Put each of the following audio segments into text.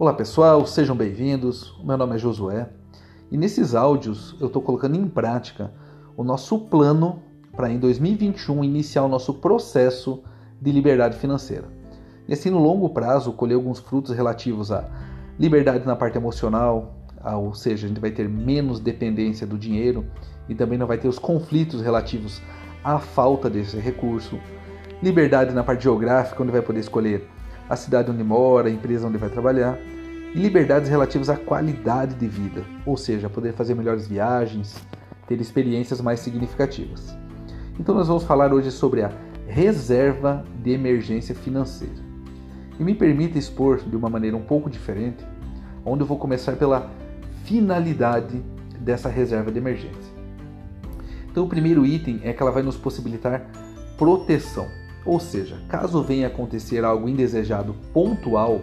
Olá pessoal, sejam bem-vindos. Meu nome é Josué e nesses áudios eu estou colocando em prática o nosso plano para em 2021 iniciar o nosso processo de liberdade financeira. E assim, no longo prazo, colher alguns frutos relativos à liberdade na parte emocional, ou seja, a gente vai ter menos dependência do dinheiro e também não vai ter os conflitos relativos à falta desse recurso. Liberdade na parte geográfica, onde vai poder escolher a cidade onde mora, a empresa onde vai trabalhar. E liberdades relativas à qualidade de vida, ou seja, poder fazer melhores viagens, ter experiências mais significativas. Então, nós vamos falar hoje sobre a reserva de emergência financeira. E me permita expor de uma maneira um pouco diferente, onde eu vou começar pela finalidade dessa reserva de emergência. Então, o primeiro item é que ela vai nos possibilitar proteção, ou seja, caso venha acontecer algo indesejado pontual,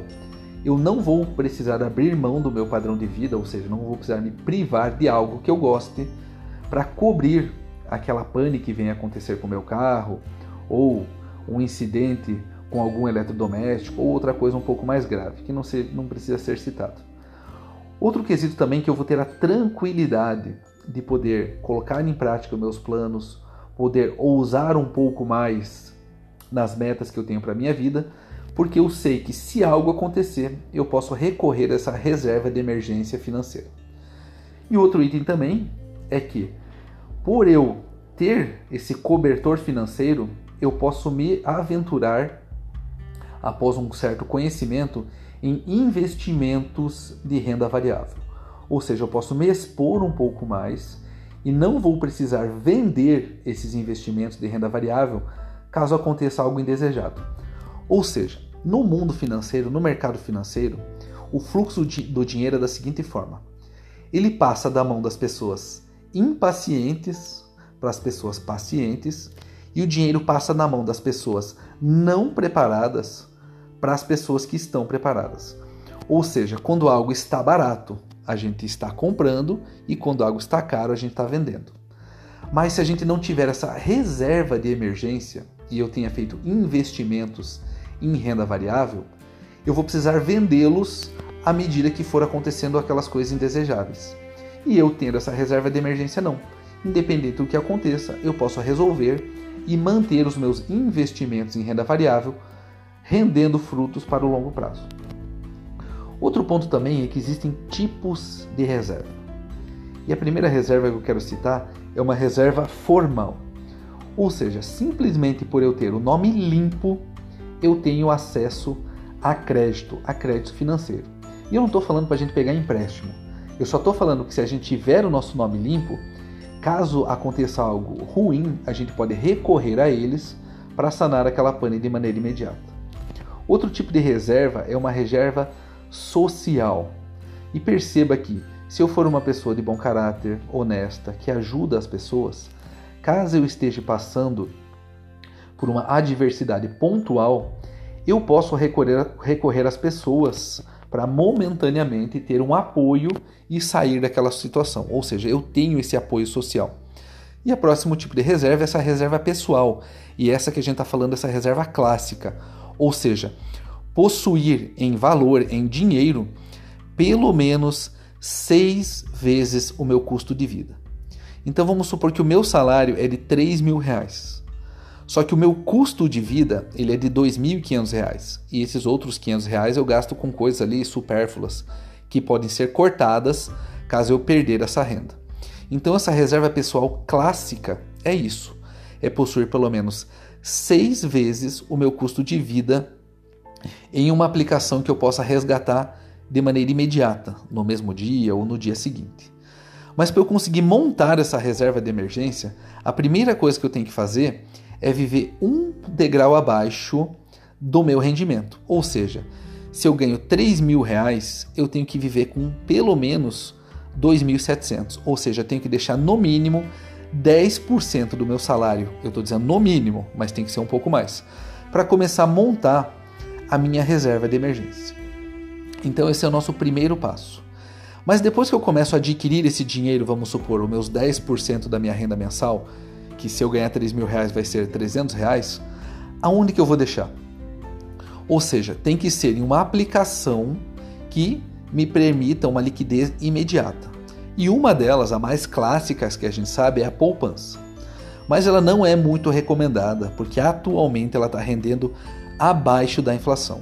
eu não vou precisar abrir mão do meu padrão de vida, ou seja, não vou precisar me privar de algo que eu goste para cobrir aquela pane que venha acontecer com o meu carro, ou um incidente com algum eletrodoméstico, ou outra coisa um pouco mais grave, que não, se, não precisa ser citado. Outro quesito também que eu vou ter a tranquilidade de poder colocar em prática meus planos, poder ousar um pouco mais nas metas que eu tenho para minha vida, porque eu sei que se algo acontecer, eu posso recorrer a essa reserva de emergência financeira. E outro item também é que por eu ter esse cobertor financeiro, eu posso me aventurar após um certo conhecimento em investimentos de renda variável. Ou seja, eu posso me expor um pouco mais e não vou precisar vender esses investimentos de renda variável caso aconteça algo indesejado. Ou seja, no mundo financeiro, no mercado financeiro, o fluxo do dinheiro é da seguinte forma: ele passa da mão das pessoas impacientes para as pessoas pacientes e o dinheiro passa na mão das pessoas não preparadas para as pessoas que estão preparadas. Ou seja, quando algo está barato, a gente está comprando e quando algo está caro, a gente está vendendo. Mas se a gente não tiver essa reserva de emergência e eu tenha feito investimentos em renda variável, eu vou precisar vendê-los à medida que for acontecendo aquelas coisas indesejáveis. E eu tendo essa reserva de emergência não. Independente do que aconteça, eu posso resolver e manter os meus investimentos em renda variável rendendo frutos para o longo prazo. Outro ponto também é que existem tipos de reserva. E a primeira reserva que eu quero citar é uma reserva formal. Ou seja, simplesmente por eu ter o nome limpo, eu tenho acesso a crédito, a crédito financeiro. E eu não estou falando para a gente pegar empréstimo. Eu só estou falando que se a gente tiver o nosso nome limpo, caso aconteça algo ruim, a gente pode recorrer a eles para sanar aquela pane de maneira imediata. Outro tipo de reserva é uma reserva social. E perceba que, se eu for uma pessoa de bom caráter, honesta, que ajuda as pessoas, caso eu esteja passando por uma adversidade pontual, eu posso recorrer, recorrer às pessoas para momentaneamente ter um apoio e sair daquela situação. Ou seja, eu tenho esse apoio social. E o próximo tipo de reserva é essa reserva pessoal. E essa que a gente está falando, essa reserva clássica, ou seja, possuir em valor, em dinheiro, pelo menos seis vezes o meu custo de vida. Então vamos supor que o meu salário é de 3 mil reais. Só que o meu custo de vida ele é de 2.500 reais. E esses outros 500 reais eu gasto com coisas ali supérfluas que podem ser cortadas caso eu perder essa renda. Então essa reserva pessoal clássica é isso. É possuir pelo menos seis vezes o meu custo de vida em uma aplicação que eu possa resgatar de maneira imediata, no mesmo dia ou no dia seguinte. Mas para eu conseguir montar essa reserva de emergência, a primeira coisa que eu tenho que fazer é viver um degrau abaixo do meu rendimento. Ou seja, se eu ganho 3 mil reais, eu tenho que viver com pelo menos 2.700. Ou seja, eu tenho que deixar no mínimo 10% do meu salário, eu estou dizendo no mínimo, mas tem que ser um pouco mais, para começar a montar a minha reserva de emergência. Então, esse é o nosso primeiro passo. Mas depois que eu começo a adquirir esse dinheiro, vamos supor, os meus 10% da minha renda mensal, que se eu ganhar 3 mil reais vai ser 300 reais, aonde que eu vou deixar? Ou seja, tem que ser em uma aplicação que me permita uma liquidez imediata. E uma delas, a mais clássica que a gente sabe, é a poupança. Mas ela não é muito recomendada, porque atualmente ela está rendendo abaixo da inflação.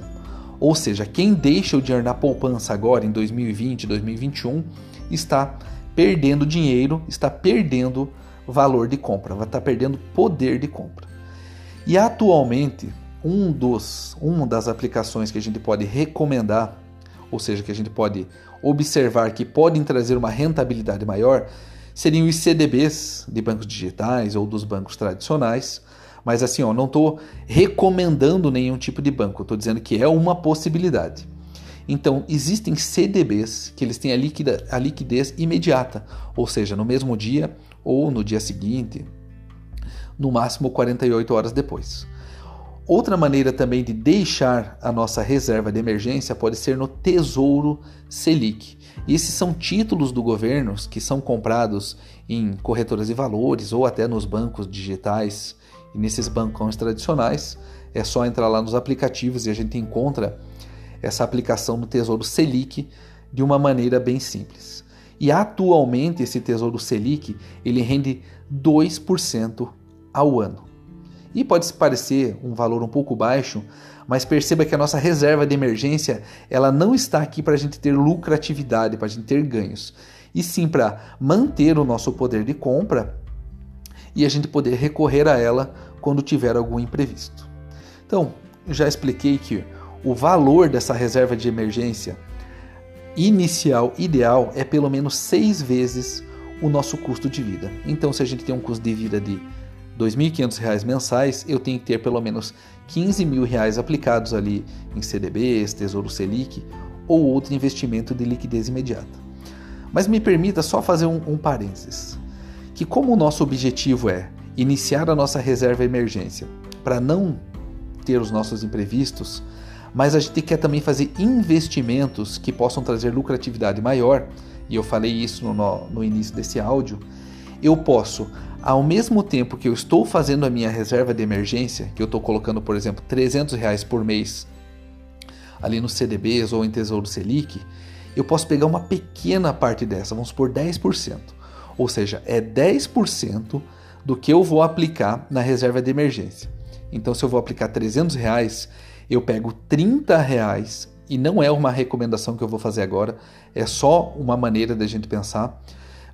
Ou seja, quem deixa o dinheiro na poupança agora, em 2020, 2021, está perdendo dinheiro, está perdendo valor de compra, vai estar perdendo poder de compra. E atualmente, um dos, uma das aplicações que a gente pode recomendar, ou seja, que a gente pode observar que podem trazer uma rentabilidade maior, seriam os CDBs de bancos digitais ou dos bancos tradicionais. Mas assim, ó, não estou recomendando nenhum tipo de banco, estou dizendo que é uma possibilidade. Então, existem CDBs que eles têm a, liquida, a liquidez imediata, ou seja, no mesmo dia ou no dia seguinte, no máximo 48 horas depois. Outra maneira também de deixar a nossa reserva de emergência pode ser no Tesouro Selic. E esses são títulos do governo que são comprados em corretoras de valores ou até nos bancos digitais e nesses bancos tradicionais. É só entrar lá nos aplicativos e a gente encontra essa aplicação no Tesouro Selic de uma maneira bem simples. E atualmente esse Tesouro Selic ele rende 2% ao ano. E pode parecer um valor um pouco baixo, mas perceba que a nossa reserva de emergência ela não está aqui para a gente ter lucratividade, para a gente ter ganhos, e sim para manter o nosso poder de compra e a gente poder recorrer a ela quando tiver algum imprevisto. Então, já expliquei que o valor dessa reserva de emergência inicial ideal é pelo menos seis vezes o nosso custo de vida. Então, se a gente tem um custo de vida de R$ 2.500 mensais, eu tenho que ter pelo menos R$ 15.000 aplicados ali em CDBs, Tesouro Selic ou outro investimento de liquidez imediata. Mas me permita só fazer um, um parênteses, que como o nosso objetivo é iniciar a nossa reserva emergência para não ter os nossos imprevistos, mas a gente quer também fazer investimentos que possam trazer lucratividade maior, e eu falei isso no, no início desse áudio. Eu posso, ao mesmo tempo que eu estou fazendo a minha reserva de emergência, que eu estou colocando, por exemplo, 300 reais por mês ali no CDBs ou em Tesouro Selic, eu posso pegar uma pequena parte dessa, vamos por 10%. Ou seja, é 10% do que eu vou aplicar na reserva de emergência. Então, se eu vou aplicar 300 reais, eu pego 30 reais e não é uma recomendação que eu vou fazer agora, é só uma maneira da gente pensar,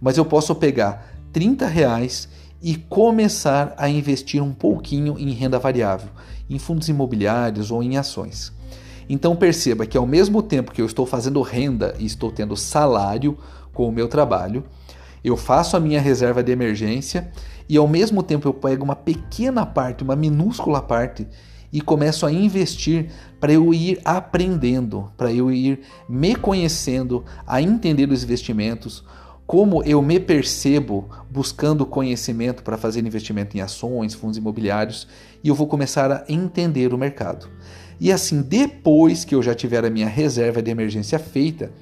mas eu posso pegar 30 reais e começar a investir um pouquinho em renda variável, em fundos imobiliários ou em ações. Então perceba que ao mesmo tempo que eu estou fazendo renda e estou tendo salário com o meu trabalho, eu faço a minha reserva de emergência e ao mesmo tempo eu pego uma pequena parte, uma minúscula parte e começo a investir para eu ir aprendendo, para eu ir me conhecendo, a entender os investimentos, como eu me percebo buscando conhecimento para fazer investimento em ações, fundos imobiliários, e eu vou começar a entender o mercado. E assim, depois que eu já tiver a minha reserva de emergência feita,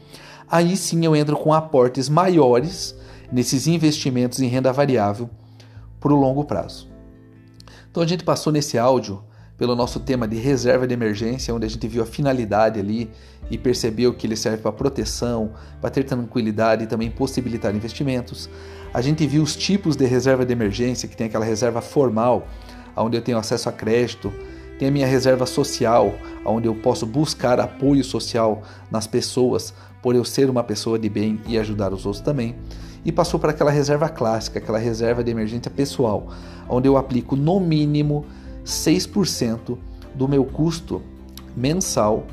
aí sim eu entro com aportes maiores nesses investimentos em renda variável para o longo prazo. Então a gente passou nesse áudio pelo nosso tema de reserva de emergência, onde a gente viu a finalidade ali e percebeu que ele serve para proteção, para ter tranquilidade e também possibilitar investimentos. A gente viu os tipos de reserva de emergência, que tem aquela reserva formal, onde eu tenho acesso a crédito, tem a minha reserva social, onde eu posso buscar apoio social nas pessoas, por eu ser uma pessoa de bem e ajudar os outros também. E passou para aquela reserva clássica, aquela reserva de emergência pessoal, onde eu aplico no mínimo 6% do meu custo mensal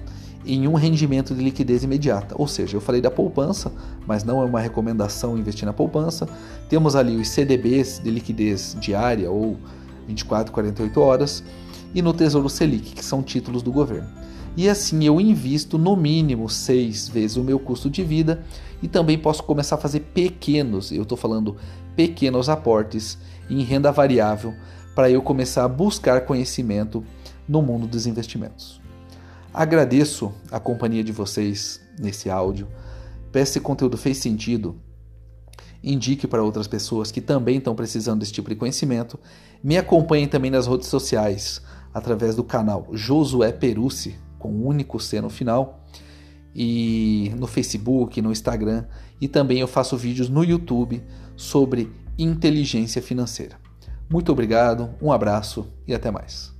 em um rendimento de liquidez imediata. Ou seja, eu falei da poupança, mas não é uma recomendação investir na poupança. Temos ali os CDBs de liquidez diária ou 24, 48 horas e no Tesouro Selic, que são títulos do governo. E assim eu invisto no mínimo seis vezes o meu custo de vida e também posso começar a fazer pequenos, eu estou falando pequenos aportes em renda variável para eu começar a buscar conhecimento no mundo dos investimentos. Agradeço a companhia de vocês nesse áudio. Peço se esse conteúdo fez sentido. Indique para outras pessoas que também estão precisando desse tipo de conhecimento. Me acompanhem também nas redes sociais através do canal Josué Perucci, com um único C no final. e no Facebook, no Instagram e também eu faço vídeos no YouTube sobre inteligência financeira. Muito obrigado, um abraço e até mais.